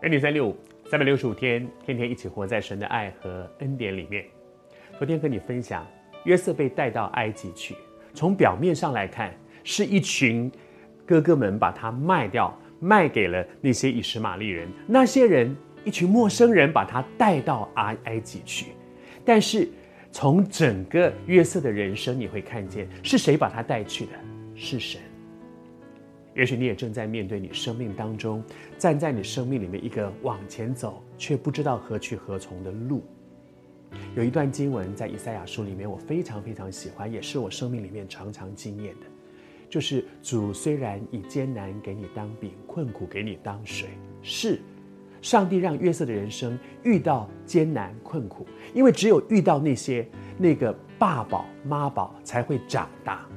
二零三六五三百六十五天，天天一起活在神的爱和恩典里面。昨天跟你分享，约瑟被带到埃及去，从表面上来看，是一群哥哥们把他卖掉，卖给了那些以实玛利人。那些人，一群陌生人把他带到埃埃及去。但是从整个约瑟的人生，你会看见是谁把他带去的？是神。也许你也正在面对你生命当中，站在你生命里面一个往前走却不知道何去何从的路。有一段经文在以赛亚书里面，我非常非常喜欢，也是我生命里面常常经验的，就是主虽然以艰难给你当饼，困苦给你当水，是上帝让约瑟的人生遇到艰难困苦，因为只有遇到那些那个爸宝妈宝才会长大。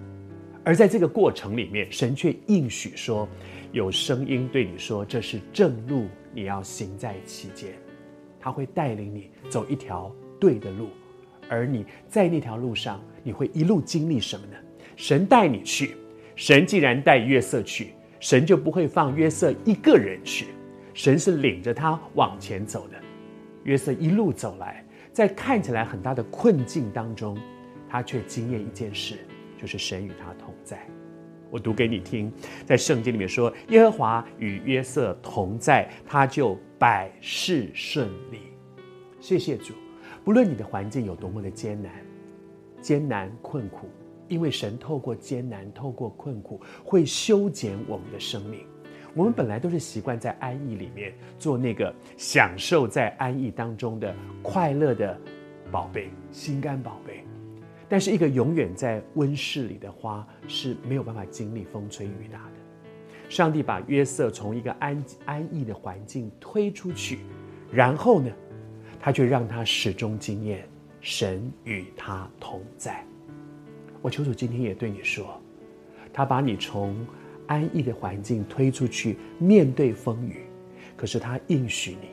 而在这个过程里面，神却应许说，有声音对你说：“这是正路，你要行在其间。”他会带领你走一条对的路，而你在那条路上，你会一路经历什么呢？神带你去，神既然带约瑟去，神就不会放约瑟一个人去，神是领着他往前走的。约瑟一路走来，在看起来很大的困境当中，他却经验一件事。就是神与他同在，我读给你听，在圣经里面说，耶和华与约瑟同在，他就百事顺利。谢谢主，不论你的环境有多么的艰难、艰难困苦，因为神透过艰难、透过困苦，会修剪我们的生命。我们本来都是习惯在安逸里面做那个享受在安逸当中的快乐的宝贝、心肝宝贝。但是，一个永远在温室里的花是没有办法经历风吹雨打的。上帝把约瑟从一个安安逸的环境推出去，然后呢，他却让他始终经验神与他同在。我求主今天也对你说，他把你从安逸的环境推出去，面对风雨，可是他应许你，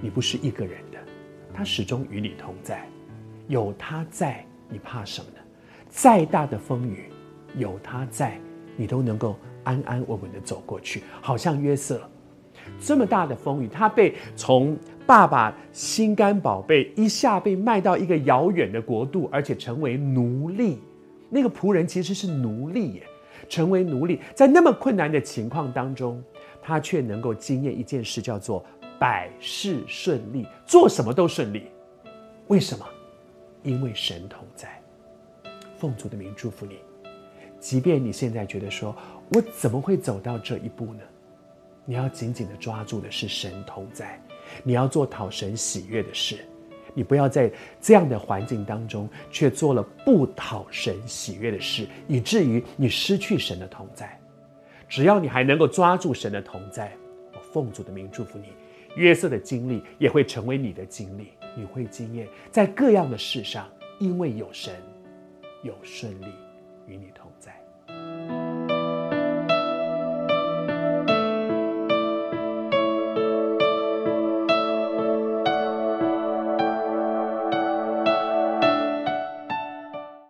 你不是一个人的，他始终与你同在，有他在。你怕什么呢？再大的风雨，有他在，你都能够安安稳稳的走过去。好像约瑟，这么大的风雨，他被从爸爸心肝宝贝一下被卖到一个遥远的国度，而且成为奴隶。那个仆人其实是奴隶耶，成为奴隶，在那么困难的情况当中，他却能够经验一件事，叫做百事顺利，做什么都顺利。为什么？因为神同在，奉主的名祝福你。即便你现在觉得说，我怎么会走到这一步呢？你要紧紧的抓住的是神同在，你要做讨神喜悦的事，你不要在这样的环境当中，却做了不讨神喜悦的事，以至于你失去神的同在。只要你还能够抓住神的同在，我奉主的名祝福你。约瑟的经历也会成为你的经历。你会经验，在各样的事上，因为有神，有顺利与你同在。